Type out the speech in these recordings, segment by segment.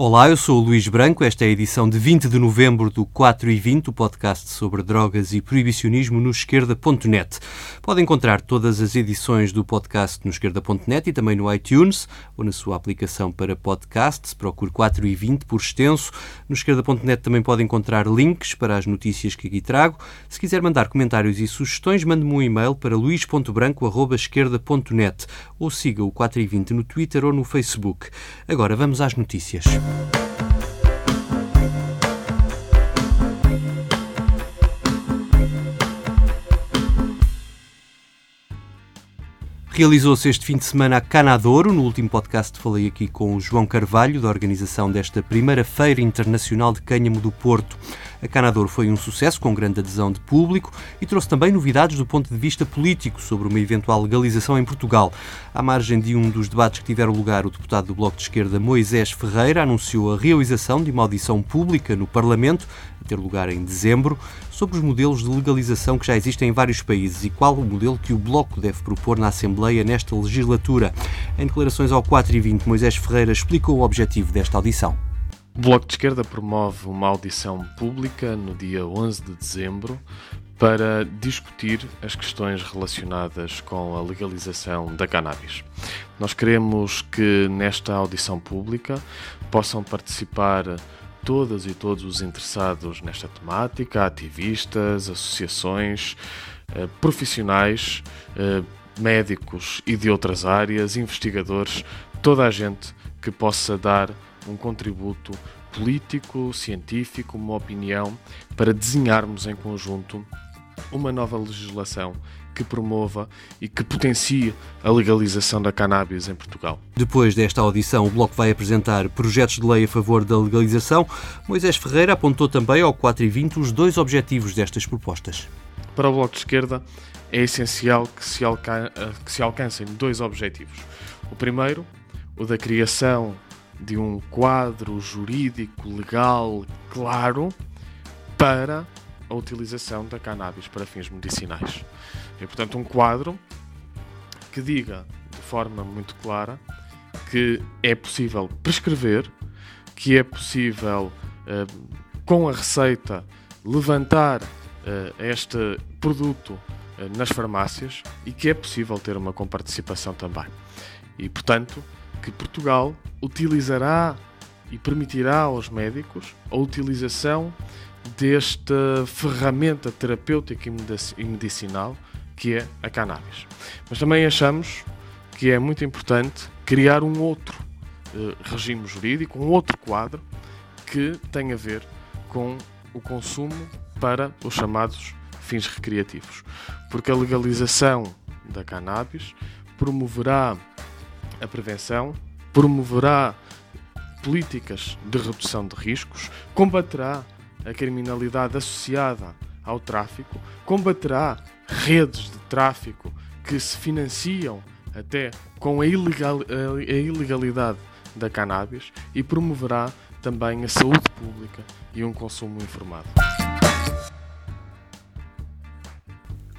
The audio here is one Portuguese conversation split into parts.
Olá, eu sou o Luís Branco. Esta é a edição de 20 de novembro do 4 e 20, o podcast sobre drogas e proibicionismo no esquerda.net. Pode encontrar todas as edições do podcast no esquerda.net e também no iTunes ou na sua aplicação para podcasts. Procure 4 e 20 por extenso. No esquerda.net também pode encontrar links para as notícias que aqui trago. Se quiser mandar comentários e sugestões, mande-me um e-mail para luís.branco.esquerda.net ou siga o 4 e 20 no Twitter ou no Facebook. Agora vamos às notícias. Realizou-se este fim de semana a Canadouro. No último podcast falei aqui com o João Carvalho, da organização desta primeira Feira Internacional de Cânhamo do Porto. A Canadouro foi um sucesso, com grande adesão de público e trouxe também novidades do ponto de vista político sobre uma eventual legalização em Portugal. À margem de um dos debates que tiveram lugar, o deputado do Bloco de Esquerda, Moisés Ferreira, anunciou a realização de uma audição pública no Parlamento, a ter lugar em dezembro, sobre os modelos de legalização que já existem em vários países e qual o modelo que o Bloco deve propor na Assembleia nesta legislatura. Em declarações ao 4 e 20, Moisés Ferreira explicou o objetivo desta audição. O Bloco de Esquerda promove uma audição pública no dia 11 de dezembro para discutir as questões relacionadas com a legalização da cannabis. Nós queremos que nesta audição pública possam participar todas e todos os interessados nesta temática, ativistas, associações, eh, profissionais, eh, médicos e de outras áreas, investigadores, toda a gente que possa dar um contributo político, científico, uma opinião para desenharmos em conjunto uma nova legislação que promova e que potencie a legalização da cannabis em Portugal. Depois desta audição, o Bloco vai apresentar projetos de lei a favor da legalização. Moisés Ferreira apontou também ao 4 e 20 os dois objetivos destas propostas. Para o Bloco de Esquerda, é essencial que se, alca que se alcancem dois objetivos. O primeiro, o da criação de um quadro jurídico legal claro para a utilização da cannabis para fins medicinais. É, portanto, um quadro que diga de forma muito clara que é possível prescrever, que é possível, eh, com a receita, levantar eh, este produto eh, nas farmácias e que é possível ter uma comparticipação também. E, portanto, que Portugal utilizará e permitirá aos médicos a utilização desta ferramenta terapêutica e medicinal que é a cannabis. Mas também achamos que é muito importante criar um outro uh, regime jurídico, um outro quadro que tem a ver com o consumo para os chamados fins recreativos. Porque a legalização da cannabis promoverá a prevenção, promoverá políticas de redução de riscos, combaterá a criminalidade associada ao tráfico, combaterá redes de tráfico que se financiam até com a, ilegal, a ilegalidade da cannabis e promoverá também a saúde pública e um consumo informado.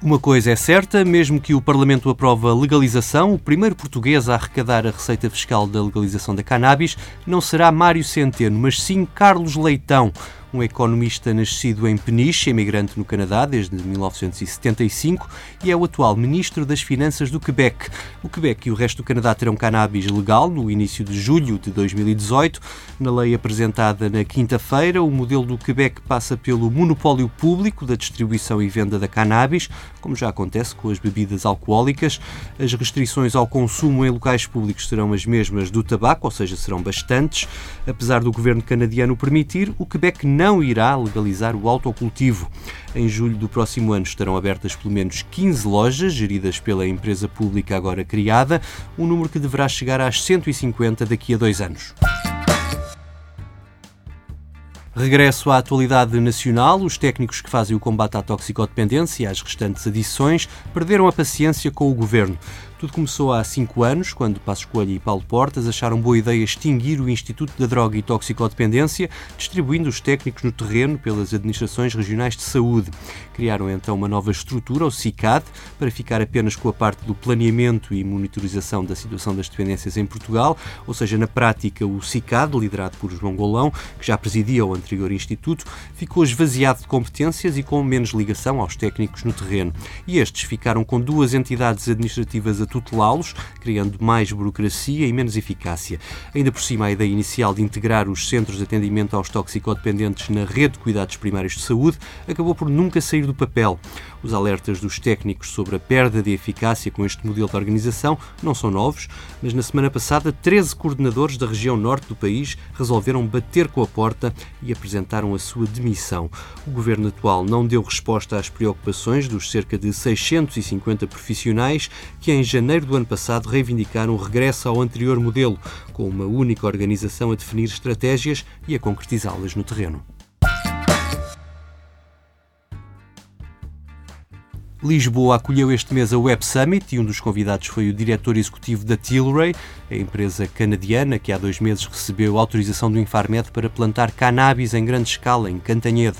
Uma coisa é certa, mesmo que o Parlamento aprove a legalização, o primeiro português a arrecadar a receita fiscal da legalização da cannabis não será Mário Centeno, mas sim Carlos Leitão, um economista nascido em Peniche, emigrante no Canadá desde 1975 e é o atual Ministro das Finanças do Quebec. O Quebec e o resto do Canadá terão cannabis legal no início de julho de 2018. Na lei apresentada na quinta-feira, o modelo do Quebec passa pelo monopólio público da distribuição e venda da cannabis, como já acontece com as bebidas alcoólicas. As restrições ao consumo em locais públicos serão as mesmas do tabaco, ou seja, serão bastantes. Apesar do governo canadiano permitir, o Quebec irá legalizar o autocultivo. Em julho do próximo ano estarão abertas pelo menos 15 lojas, geridas pela empresa pública agora criada, um número que deverá chegar às 150 daqui a dois anos. Regresso à atualidade nacional, os técnicos que fazem o combate à toxicodependência e às restantes adições perderam a paciência com o governo. Tudo começou há cinco anos, quando Passos Coelho e Paulo Portas acharam boa ideia extinguir o Instituto da Droga e Toxicodependência, distribuindo os técnicos no terreno pelas administrações regionais de saúde. Criaram então uma nova estrutura, o CICAD, para ficar apenas com a parte do planeamento e monitorização da situação das dependências em Portugal, ou seja, na prática, o CICAD, liderado por João Golão, que já presidia o anterior Instituto, ficou esvaziado de competências e com menos ligação aos técnicos no terreno. E estes ficaram com duas entidades administrativas tutelá-los, criando mais burocracia e menos eficácia. Ainda por cima, a ideia inicial de integrar os centros de atendimento aos toxicodependentes na rede de cuidados primários de saúde acabou por nunca sair do papel. Os alertas dos técnicos sobre a perda de eficácia com este modelo de organização não são novos, mas na semana passada, 13 coordenadores da região norte do país resolveram bater com a porta e apresentaram a sua demissão. O governo atual não deu resposta às preocupações dos cerca de 650 profissionais que, em janeiro do ano passado, reivindicaram o regresso ao anterior modelo, com uma única organização a definir estratégias e a concretizá-las no terreno. Lisboa acolheu este mês a Web Summit e um dos convidados foi o diretor executivo da Tilray, a empresa canadiana que há dois meses recebeu autorização do Infarmed para plantar cannabis em grande escala em Cantanhede.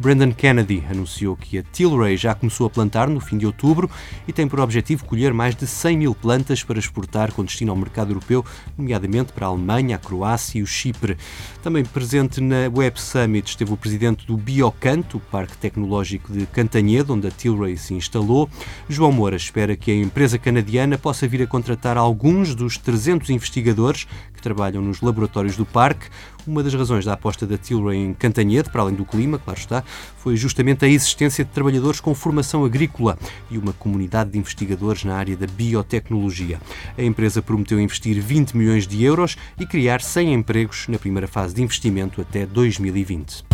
Brandon Kennedy anunciou que a Tilray já começou a plantar no fim de outubro e tem por objetivo colher mais de 100 mil plantas para exportar com destino ao mercado europeu, nomeadamente para a Alemanha, a Croácia e o Chipre. Também presente na Web Summit esteve o presidente do Biocanto, o parque tecnológico de Cantanhede, onde a Tilray se instalou. João Moura espera que a empresa canadiana possa vir a contratar alguns dos 300 investigadores que trabalham nos laboratórios do parque. Uma das razões da aposta da Tilray em Cantanhede, para além do clima, claro está, foi justamente a existência de trabalhadores com formação agrícola e uma comunidade de investigadores na área da biotecnologia. A empresa prometeu investir 20 milhões de euros e criar 100 empregos na primeira fase de investimento até 2020.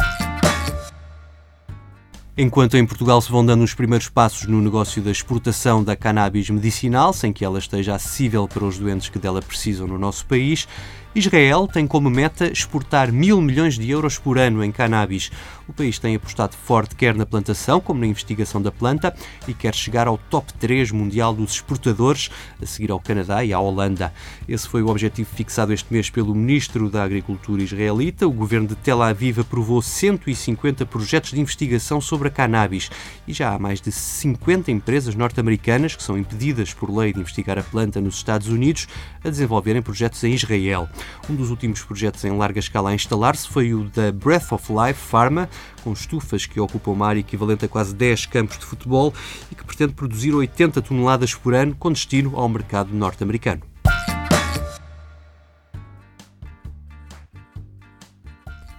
Enquanto em Portugal se vão dando os primeiros passos no negócio da exportação da cannabis medicinal, sem que ela esteja acessível para os doentes que dela precisam no nosso país, Israel tem como meta exportar mil milhões de euros por ano em cannabis. O país tem apostado forte quer na plantação como na investigação da planta e quer chegar ao top 3 mundial dos exportadores, a seguir ao Canadá e à Holanda. Esse foi o objetivo fixado este mês pelo ministro da Agricultura israelita. O governo de Tel Aviv aprovou 150 projetos de investigação sobre a cannabis e já há mais de 50 empresas norte-americanas que são impedidas por lei de investigar a planta nos Estados Unidos a desenvolverem projetos em Israel. Um dos últimos projetos em larga escala a instalar-se foi o da Breath of Life Pharma, com estufas que ocupam uma área equivalente a quase 10 campos de futebol e que pretende produzir 80 toneladas por ano com destino ao mercado norte-americano.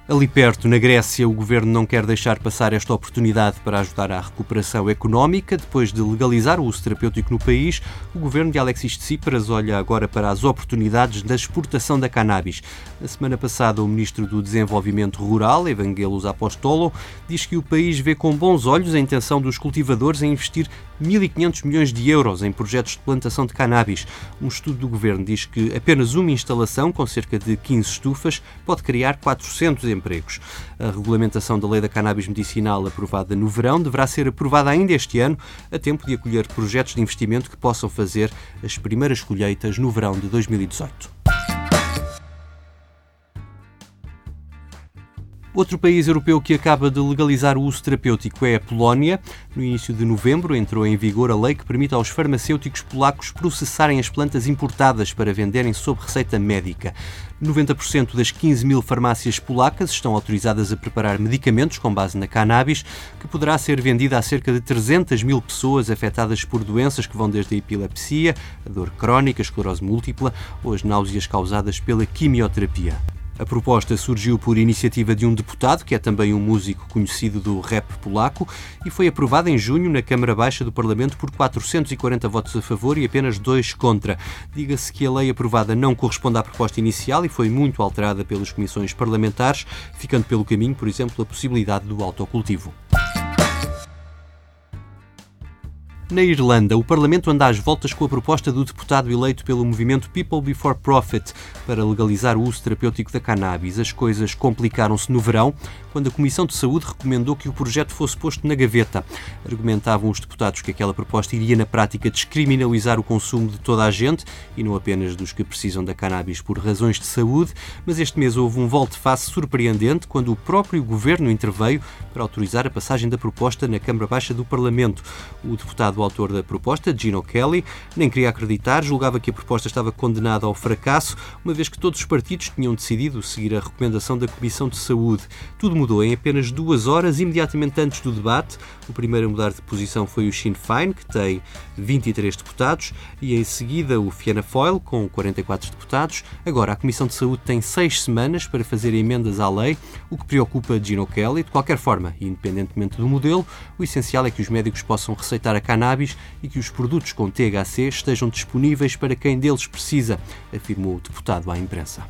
Ali perto, na Grécia, o governo não quer deixar passar esta oportunidade para ajudar à recuperação económica. Depois de legalizar o uso terapêutico no país, o governo de Alexis Tsipras olha agora para as oportunidades da exportação da cannabis. Na semana passada, o ministro do Desenvolvimento Rural, Evangelos Apostolo, diz que o país vê com bons olhos a intenção dos cultivadores em investir 1.500 milhões de euros em projetos de plantação de cannabis. Um estudo do governo diz que apenas uma instalação, com cerca de 15 estufas, pode criar 400 empregos. A regulamentação da lei da cannabis medicinal, aprovada no verão, deverá ser aprovada ainda este ano, a tempo de acolher projetos de investimento que possam fazer as primeiras colheitas no verão de 2018. Outro país europeu que acaba de legalizar o uso terapêutico é a Polónia. No início de novembro entrou em vigor a lei que permite aos farmacêuticos polacos processarem as plantas importadas para venderem sob receita médica. 90% das 15 mil farmácias polacas estão autorizadas a preparar medicamentos com base na cannabis, que poderá ser vendida a cerca de 300 mil pessoas afetadas por doenças que vão desde a epilepsia, a dor crónica, a esclerose múltipla ou as náuseas causadas pela quimioterapia. A proposta surgiu por iniciativa de um deputado, que é também um músico conhecido do rap polaco, e foi aprovada em junho na Câmara Baixa do Parlamento por 440 votos a favor e apenas dois contra. Diga-se que a lei aprovada não corresponde à proposta inicial e foi muito alterada pelas comissões parlamentares, ficando pelo caminho, por exemplo, a possibilidade do autocultivo. Na Irlanda, o Parlamento anda às voltas com a proposta do deputado eleito pelo movimento People Before Profit para legalizar o uso terapêutico da cannabis. As coisas complicaram-se no verão, quando a Comissão de Saúde recomendou que o projeto fosse posto na gaveta. Argumentavam os deputados que aquela proposta iria, na prática, descriminalizar o consumo de toda a gente e não apenas dos que precisam da cannabis por razões de saúde. Mas este mês houve um volte-face surpreendente quando o próprio governo interveio para autorizar a passagem da proposta na Câmara Baixa do Parlamento. O deputado o autor da proposta, Gino Kelly, nem queria acreditar, julgava que a proposta estava condenada ao fracasso, uma vez que todos os partidos tinham decidido seguir a recomendação da Comissão de Saúde. Tudo mudou em apenas duas horas, imediatamente antes do debate. O primeiro a mudar de posição foi o Sinn Féin, que tem 23 deputados, e em seguida o Fianna Fáil, com 44 deputados. Agora, a Comissão de Saúde tem seis semanas para fazer emendas à lei, o que preocupa Gino Kelly. De qualquer forma, independentemente do modelo, o essencial é que os médicos possam receitar a cannabis cannabis e que os produtos com THC estejam disponíveis para quem deles precisa, afirmou o deputado à imprensa.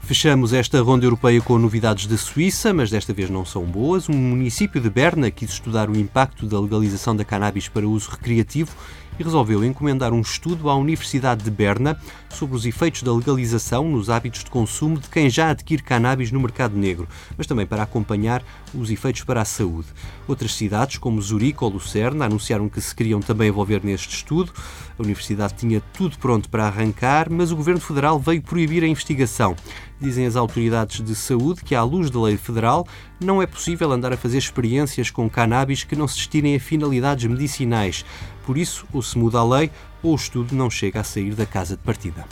Fechamos esta ronda europeia com novidades da Suíça, mas desta vez não são boas. Um município de Berna quis estudar o impacto da legalização da cannabis para uso recreativo e resolveu encomendar um estudo à Universidade de Berna sobre os efeitos da legalização nos hábitos de consumo de quem já adquire cannabis no mercado negro, mas também para acompanhar os efeitos para a saúde. Outras cidades, como Zurique ou Lucerna, anunciaram que se queriam também envolver neste estudo. A Universidade tinha tudo pronto para arrancar, mas o Governo Federal veio proibir a investigação. Dizem as autoridades de saúde que, à luz da lei federal, não é possível andar a fazer experiências com cannabis que não se destinem a finalidades medicinais. Por isso, ou se muda a lei, ou o estudo não chega a sair da casa de partida.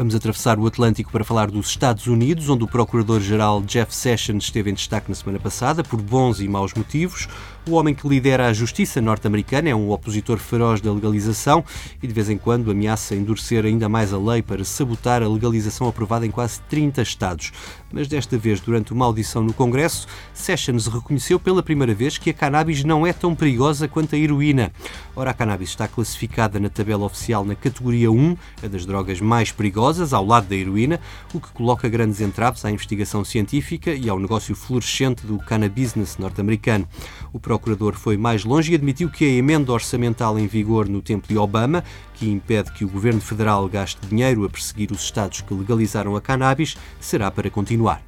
Vamos atravessar o Atlântico para falar dos Estados Unidos, onde o Procurador-Geral Jeff Sessions esteve em destaque na semana passada por bons e maus motivos. O homem que lidera a justiça norte-americana é um opositor feroz da legalização e de vez em quando ameaça endurecer ainda mais a lei para sabotar a legalização aprovada em quase 30 estados. Mas desta vez, durante uma audição no Congresso, Sessions reconheceu pela primeira vez que a cannabis não é tão perigosa quanto a heroína. Ora, a cannabis está classificada na tabela oficial na categoria 1, a das drogas mais perigosas, ao lado da heroína, o que coloca grandes entraves à investigação científica e ao negócio florescente do cannabis norte-americano. O procurador foi mais longe e admitiu que a emenda orçamental em vigor no tempo de Obama, que impede que o governo federal gaste dinheiro a perseguir os estados que legalizaram a cannabis, será para continuar.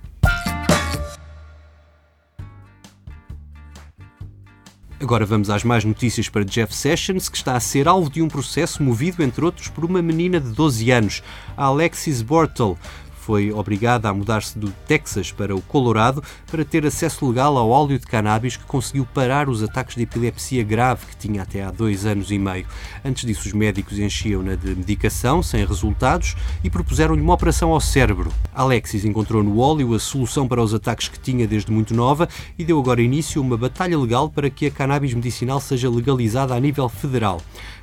Agora vamos às mais notícias para Jeff Sessions, que está a ser alvo de um processo movido, entre outros, por uma menina de 12 anos, Alexis Bortle foi obrigada a mudar-se do Texas para o Colorado para ter acesso legal ao óleo de cannabis que conseguiu parar os ataques de epilepsia grave que tinha até há dois anos e meio. Antes disso, os médicos enchiam-na de medicação sem resultados e propuseram-lhe uma operação ao cérebro. Alexis encontrou no óleo a solução para os ataques que tinha desde muito nova e deu agora início a uma batalha legal para que a cannabis medicinal seja legalizada a nível federal.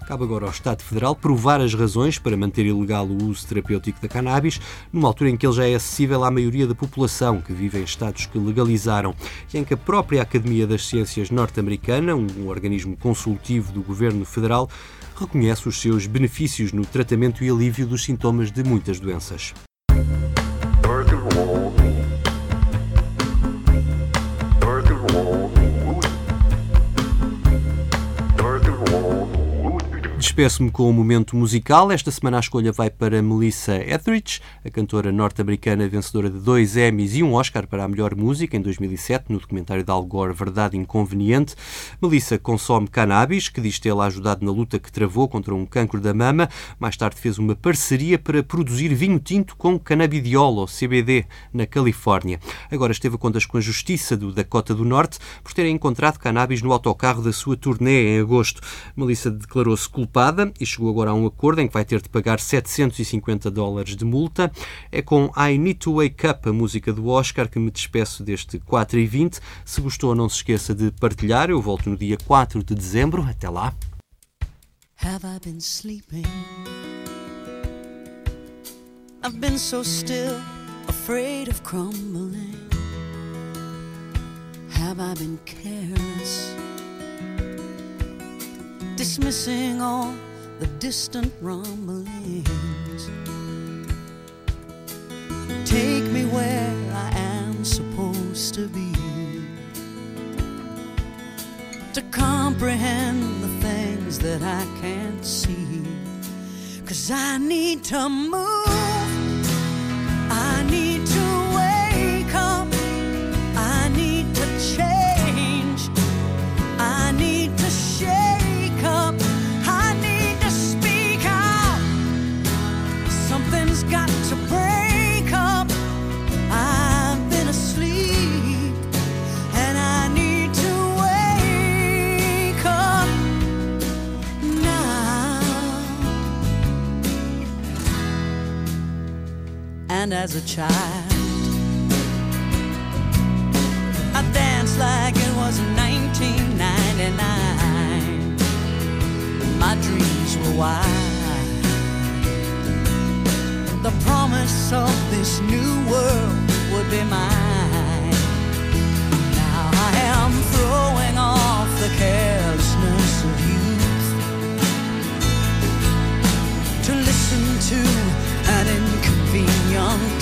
Cabe agora ao Estado Federal provar as razões para manter ilegal o uso terapêutico da cannabis, numa altura em que ele já é acessível à maioria da população que vive em estados que legalizaram e em que a própria Academia das Ciências norte-americana, um organismo consultivo do governo federal, reconhece os seus benefícios no tratamento e alívio dos sintomas de muitas doenças. Despeço-me com um momento musical. Esta semana a escolha vai para Melissa Etheridge, a cantora norte-americana vencedora de dois Emmys e um Oscar para a melhor música em 2007, no documentário de Al Gore Verdade Inconveniente. Melissa consome cannabis, que diz tê-la ajudado na luta que travou contra um cancro da mama. Mais tarde fez uma parceria para produzir vinho tinto com canabidiol, ou CBD, na Califórnia. Agora esteve a contas com a Justiça do Dakota do Norte por terem encontrado cannabis no autocarro da sua turnê em agosto. Melissa declarou-se culpada e chegou agora a um acordo em que vai ter de pagar 750 dólares de multa. É com I Need to Wake Up, a música do Oscar, que me despeço deste 4 e 20. Se gostou, não se esqueça de partilhar. Eu volto no dia 4 de dezembro. Até lá. Have I been sleeping? I've been so still, afraid of crumbling. Have I been dismissing all the distant rumblings. Take me where I am supposed to be. To comprehend the things that I can't see. Cause I need to move. Child, I danced like it was 1999. My dreams were wild. The promise of this new world would be mine. Now I am throwing off the carelessness of youth to listen to an inconvenient